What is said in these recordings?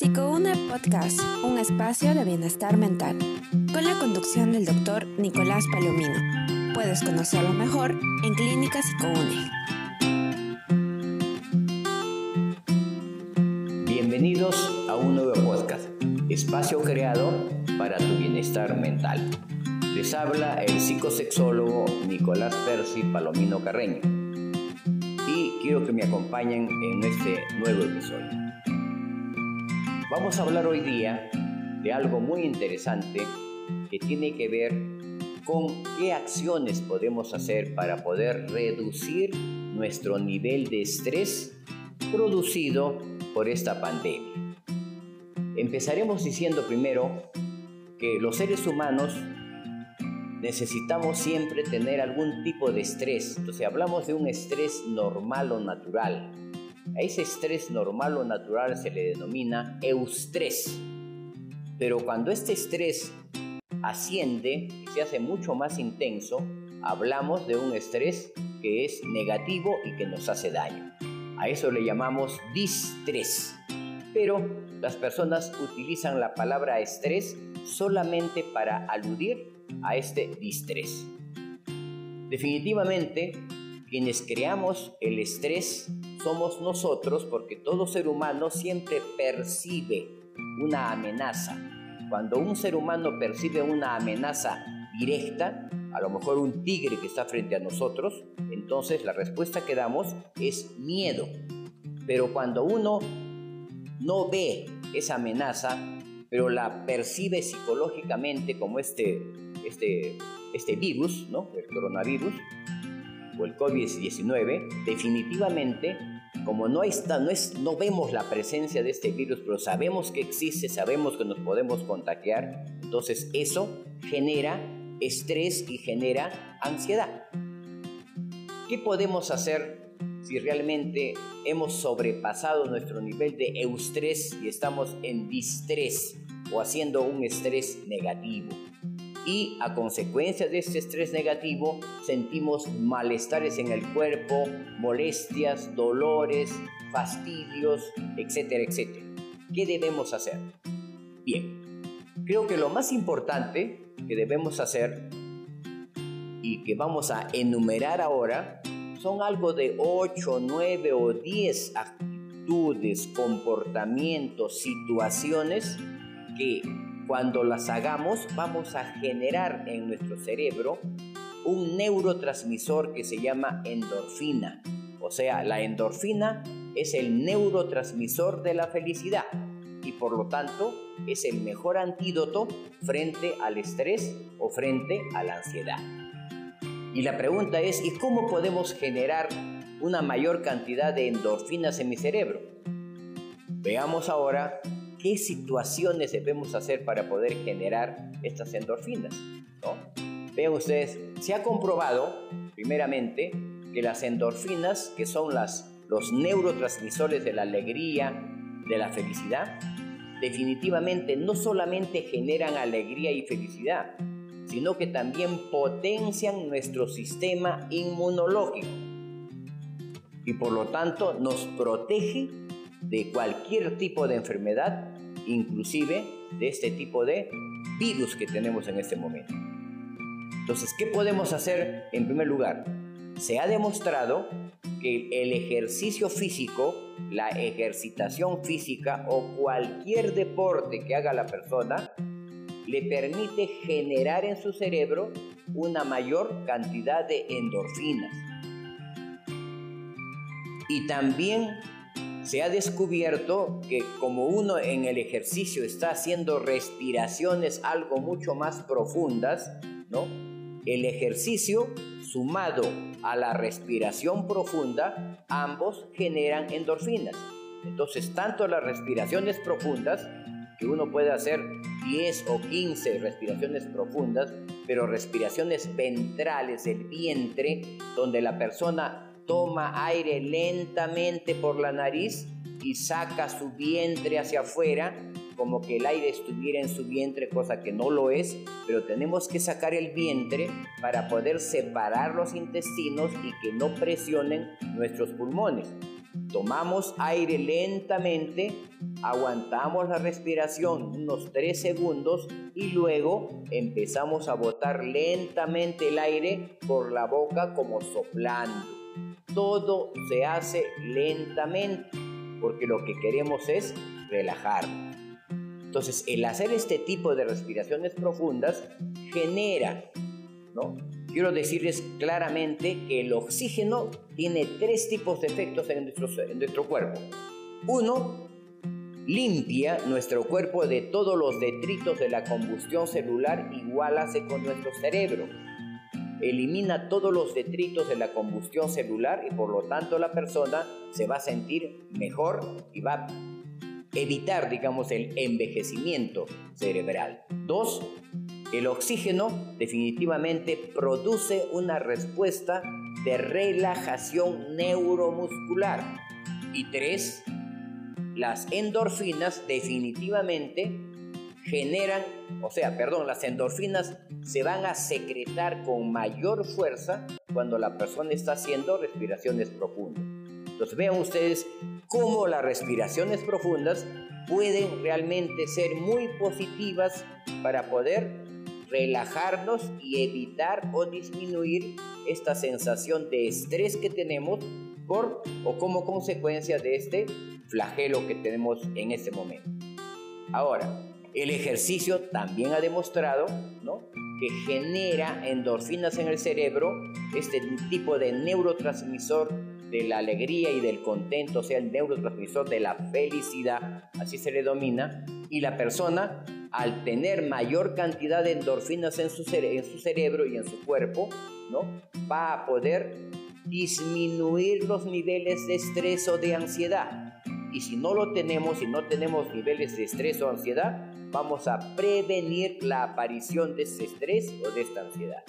Psicoune Podcast, un espacio de bienestar mental, con la conducción del doctor Nicolás Palomino. Puedes conocerlo mejor en Clínica Psicoune. Bienvenidos a un nuevo podcast, espacio creado para tu bienestar mental. Les habla el psicosexólogo Nicolás Percy Palomino Carreño y quiero que me acompañen en este nuevo episodio. Vamos a hablar hoy día de algo muy interesante que tiene que ver con qué acciones podemos hacer para poder reducir nuestro nivel de estrés producido por esta pandemia. Empezaremos diciendo primero que los seres humanos necesitamos siempre tener algún tipo de estrés. Entonces hablamos de un estrés normal o natural. A ese estrés normal o natural se le denomina eustrés. Pero cuando este estrés asciende y se hace mucho más intenso, hablamos de un estrés que es negativo y que nos hace daño. A eso le llamamos distrés. Pero las personas utilizan la palabra estrés solamente para aludir a este distrés. Definitivamente, quienes creamos el estrés somos nosotros porque todo ser humano siempre percibe una amenaza. Cuando un ser humano percibe una amenaza directa, a lo mejor un tigre que está frente a nosotros, entonces la respuesta que damos es miedo. Pero cuando uno no ve esa amenaza, pero la percibe psicológicamente como este, este, este virus, ¿no? el coronavirus, el COVID-19, definitivamente, como no, está, no, es, no vemos la presencia de este virus, pero sabemos que existe, sabemos que nos podemos contagiar, entonces eso genera estrés y genera ansiedad. ¿Qué podemos hacer si realmente hemos sobrepasado nuestro nivel de eustrés y estamos en distrés o haciendo un estrés negativo? Y a consecuencia de este estrés negativo sentimos malestares en el cuerpo, molestias, dolores, fastidios, etcétera, etcétera. ¿Qué debemos hacer? Bien, creo que lo más importante que debemos hacer y que vamos a enumerar ahora son algo de 8, 9 o 10 actitudes, comportamientos, situaciones que cuando las hagamos, vamos a generar en nuestro cerebro un neurotransmisor que se llama endorfina. O sea, la endorfina es el neurotransmisor de la felicidad y por lo tanto es el mejor antídoto frente al estrés o frente a la ansiedad. Y la pregunta es, ¿y cómo podemos generar una mayor cantidad de endorfinas en mi cerebro? Veamos ahora qué situaciones debemos hacer para poder generar estas endorfinas. ¿no? Vean ustedes, se ha comprobado, primeramente, que las endorfinas, que son los neurotransmisores de la alegría, de la felicidad, definitivamente no solamente generan alegría y felicidad, sino que también potencian nuestro sistema inmunológico y por lo tanto nos protege de cualquier tipo de enfermedad, inclusive de este tipo de virus que tenemos en este momento. Entonces, ¿qué podemos hacer en primer lugar? Se ha demostrado que el ejercicio físico, la ejercitación física o cualquier deporte que haga la persona, le permite generar en su cerebro una mayor cantidad de endorfinas. Y también se ha descubierto que como uno en el ejercicio está haciendo respiraciones algo mucho más profundas, ¿no? El ejercicio sumado a la respiración profunda, ambos generan endorfinas. Entonces, tanto las respiraciones profundas, que uno puede hacer 10 o 15 respiraciones profundas, pero respiraciones ventrales del vientre, donde la persona toma aire lentamente por la nariz y saca su vientre hacia afuera, como que el aire estuviera en su vientre, cosa que no lo es, pero tenemos que sacar el vientre para poder separar los intestinos y que no presionen nuestros pulmones. Tomamos aire lentamente, aguantamos la respiración unos 3 segundos y luego empezamos a botar lentamente el aire por la boca como soplando. Todo se hace lentamente porque lo que queremos es relajar. Entonces, el hacer este tipo de respiraciones profundas genera, ¿no? Quiero decirles claramente que el oxígeno tiene tres tipos de efectos en nuestro, en nuestro cuerpo. Uno, limpia nuestro cuerpo de todos los detritos de la combustión celular igual hace con nuestro cerebro. Elimina todos los detritos de la combustión celular y por lo tanto la persona se va a sentir mejor y va a evitar, digamos, el envejecimiento cerebral. Dos, el oxígeno definitivamente produce una respuesta de relajación neuromuscular. Y tres, las endorfinas definitivamente generan, o sea, perdón, las endorfinas se van a secretar con mayor fuerza cuando la persona está haciendo respiraciones profundas. Entonces vean ustedes cómo las respiraciones profundas pueden realmente ser muy positivas para poder relajarnos y evitar o disminuir esta sensación de estrés que tenemos por o como consecuencia de este flagelo que tenemos en este momento. Ahora, el ejercicio también ha demostrado ¿no? que genera endorfinas en el cerebro, este tipo de neurotransmisor de la alegría y del contento, o sea, el neurotransmisor de la felicidad, así se le domina, y la persona al tener mayor cantidad de endorfinas en su, cerebro y en su cuerpo, ¿no? va a poder disminuir los niveles de estrés o de ansiedad. Y si no lo tenemos, si no tenemos niveles de estrés o ansiedad, vamos a prevenir la aparición de ese estrés o de esta ansiedad.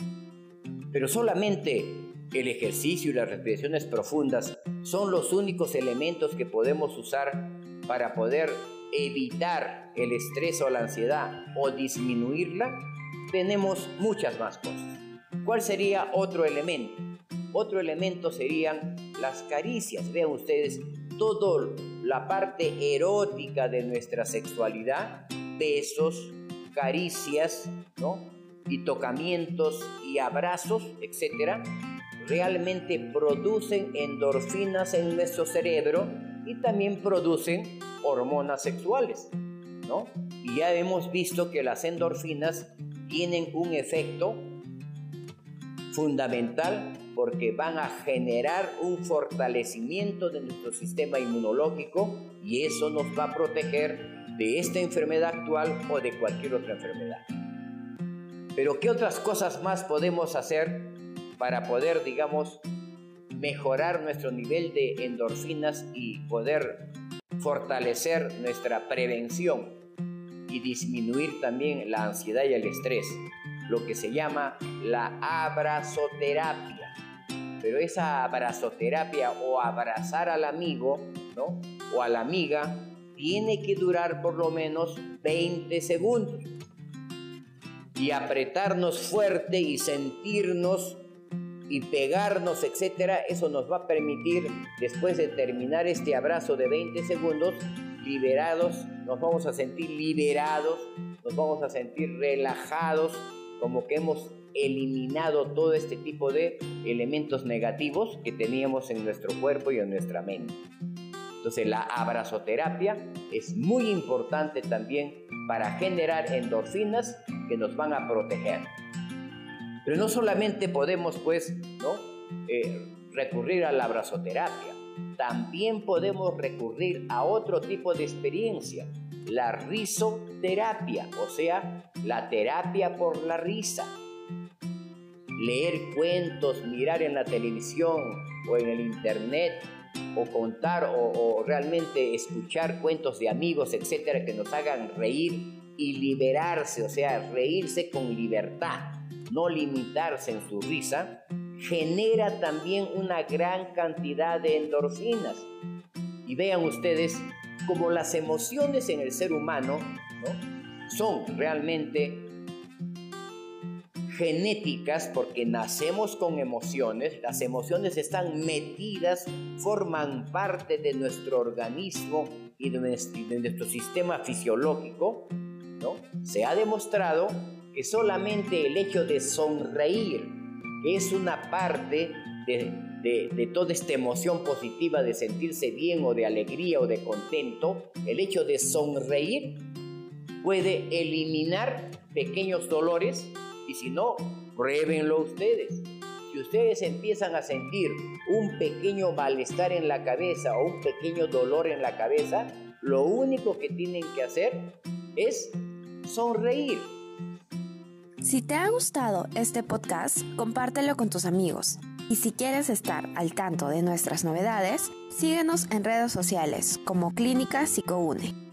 Pero solamente el ejercicio y las respiraciones profundas son los únicos elementos que podemos usar para poder evitar el estrés o la ansiedad o disminuirla, tenemos muchas más cosas. ¿Cuál sería otro elemento? Otro elemento serían las caricias. Vean ustedes toda la parte erótica de nuestra sexualidad, besos, caricias, ¿no? Y tocamientos y abrazos, etcétera, realmente producen endorfinas en nuestro cerebro y también producen hormonas sexuales, ¿no? Y ya hemos visto que las endorfinas tienen un efecto fundamental porque van a generar un fortalecimiento de nuestro sistema inmunológico y eso nos va a proteger de esta enfermedad actual o de cualquier otra enfermedad. Pero ¿qué otras cosas más podemos hacer para poder, digamos, mejorar nuestro nivel de endorfinas y poder fortalecer nuestra prevención y disminuir también la ansiedad y el estrés, lo que se llama la abrazoterapia. Pero esa abrazoterapia o abrazar al amigo ¿no? o a la amiga tiene que durar por lo menos 20 segundos y apretarnos fuerte y sentirnos y pegarnos, etcétera, eso nos va a permitir, después de terminar este abrazo de 20 segundos, liberados, nos vamos a sentir liberados, nos vamos a sentir relajados, como que hemos eliminado todo este tipo de elementos negativos que teníamos en nuestro cuerpo y en nuestra mente. Entonces la abrazoterapia es muy importante también para generar endorfinas que nos van a proteger. Pero no solamente podemos, pues, ¿no? Eh, recurrir a la abrazoterapia, también podemos recurrir a otro tipo de experiencia, la risoterapia, o sea, la terapia por la risa. Leer cuentos, mirar en la televisión o en el internet, o contar o, realmente escuchar cuentos de amigos, etcétera, que nos hagan reír y liberarse, o sea, reírse con libertad no limitarse en su risa, genera también una gran cantidad de endorfinas. Y vean ustedes como las emociones en el ser humano son realmente genéticas porque nacemos con emociones, las emociones están metidas, forman parte de nuestro organismo y de nuestro, sistema fisiológico, ¿no? Se ha demostrado que solamente el hecho de sonreír, es una parte de, de, toda esta emoción positiva de sentirse bien o de alegría o de contento, el hecho de sonreír puede eliminar pequeños dolores y si no, pruébenlo ustedes. Si ustedes empiezan a sentir un pequeño malestar en la cabeza o un pequeño dolor en la cabeza, lo único que tienen que hacer es sonreír. Si te ha gustado este podcast, compártelo con tus amigos. Y si quieres estar al tanto de nuestras novedades, síguenos en redes sociales como Clínica Psicoune.